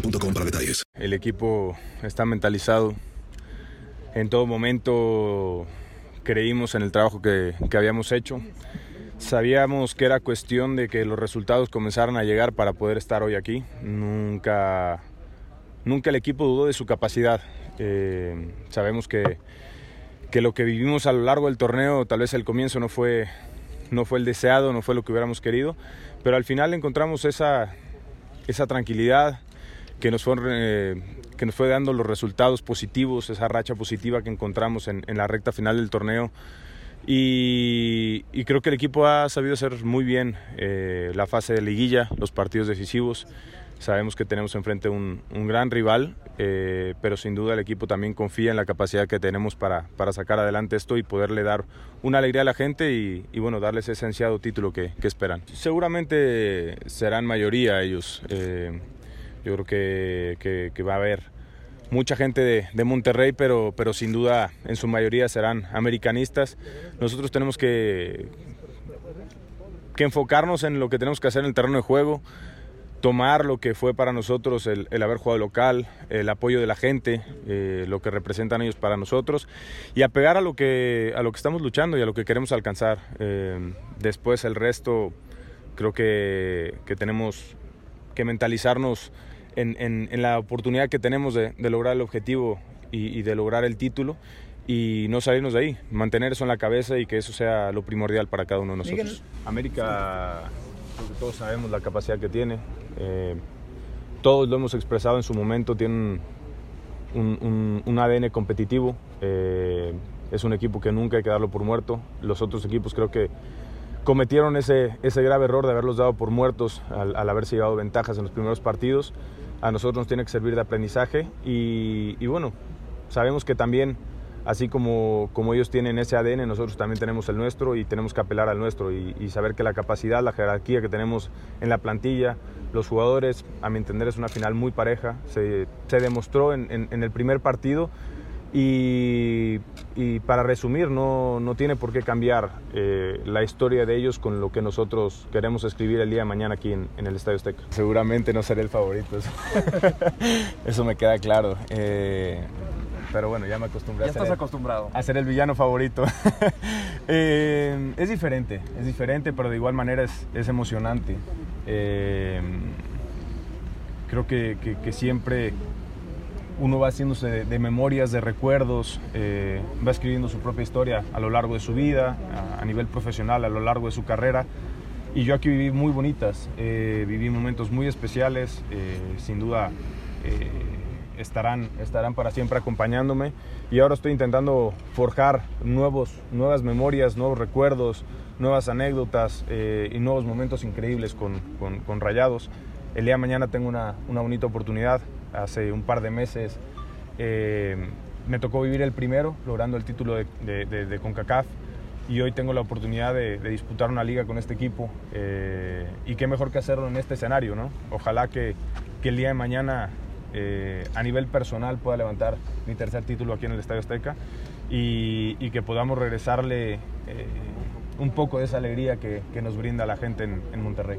boostmobile.com para detalles. El equipo está mentalizado. En todo momento creímos en el trabajo que, que, habíamos hecho. Sabíamos que era cuestión de que los resultados comenzaran a llegar para poder estar hoy aquí. Nunca, nunca el equipo dudó de su capacidad. Eh, sabemos que, que lo que vivimos a lo largo del torneo, tal vez el comienzo no fue, no fue el deseado, no fue lo que hubiéramos querido, pero al final encontramos esa, esa tranquilidad, que nos, fue, eh, que nos fue dando los resultados positivos, esa racha positiva que encontramos en, en la recta final del torneo. Y, y, creo que el equipo ha sabido hacer muy bien eh, la fase de liguilla, los partidos decisivos. Sabemos que tenemos enfrente un, un gran rival, eh, pero sin duda el equipo también confía en la capacidad que tenemos para, para sacar adelante esto y poderle dar una alegría a la gente y, y bueno, darles ese ansiado título que, que, esperan. Seguramente serán mayoría ellos. Eh, yo creo que, que, va a haber mucha gente de, de, Monterrey, pero, pero sin duda en su mayoría serán americanistas. Nosotros tenemos que, que enfocarnos en lo que tenemos que hacer en el terreno de juego, tomar lo que fue para nosotros el, el haber jugado local, el apoyo de la gente, eh, lo que representan ellos para nosotros y apegar a lo que, a lo que estamos luchando y a lo que queremos alcanzar. Eh, después el resto creo que, que tenemos que mentalizarnos en, en, en, la oportunidad que tenemos de, de lograr el objetivo y, y, de lograr el título y no salirnos de ahí, mantener eso en la cabeza y que eso sea lo primordial para cada uno de nosotros. Miguel. América, creo que todos sabemos la capacidad que tiene, eh, todos lo hemos expresado en su momento, tiene un, un, un ADN competitivo, eh, es un equipo que nunca hay que darlo por muerto, los otros equipos creo que cometieron ese, ese grave error de haberlos dado por muertos al, al haberse llevado ventajas en los primeros partidos a nosotros nos tiene que servir de aprendizaje y, bueno, sabemos que también, así como, como, ellos tienen ese ADN, nosotros también tenemos el nuestro y tenemos que apelar al nuestro y, y, saber que la capacidad, la jerarquía que tenemos en la plantilla, los jugadores, a mi entender es una final muy pareja, se, se demostró en, en, en, el primer partido. Y, y, para resumir, no, no, tiene por qué cambiar eh, la historia de ellos con lo que nosotros queremos escribir el día de mañana aquí en, en el Estadio Azteca. Seguramente no seré el favorito, eso, eso me queda claro. Eh, pero bueno, ya me acostumbré ya a, ser estás el, acostumbrado. a ser el villano favorito. eh, es diferente, es diferente, pero de igual manera es, es emocionante. Eh, creo que, que, que siempre uno va haciéndose de, memorias, de recuerdos, eh, va escribiendo su propia historia a lo largo de su vida, a, nivel profesional, a lo largo de su carrera. y yo aquí viví muy bonitas, eh, viví momentos muy especiales, eh, sin duda estarán, estarán para siempre acompañándome y ahora estoy intentando forjar nuevos, nuevas memorias, nuevos recuerdos, nuevas anécdotas y nuevos momentos increíbles con, con, Rayados. El día de mañana tengo una, una bonita oportunidad, hace un par de meses me tocó vivir el primero, logrando el título de, CONCACAF y hoy tengo la oportunidad de, disputar una liga con este equipo eh, y qué mejor que hacerlo en este escenario, ¿no? Ojalá que, el día de mañana eh, a nivel personal pueda levantar mi tercer título aquí en el Estadio Azteca y, que podamos regresarle eh, un poco de esa alegría que, nos brinda la gente en, en Monterrey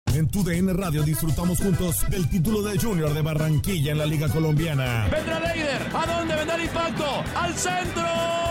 En tu DN Radio disfrutamos juntos del título de Junior de Barranquilla en la Liga Colombiana. Vendrá Leider. ¿A dónde vendrá el impacto? ¡Al centro!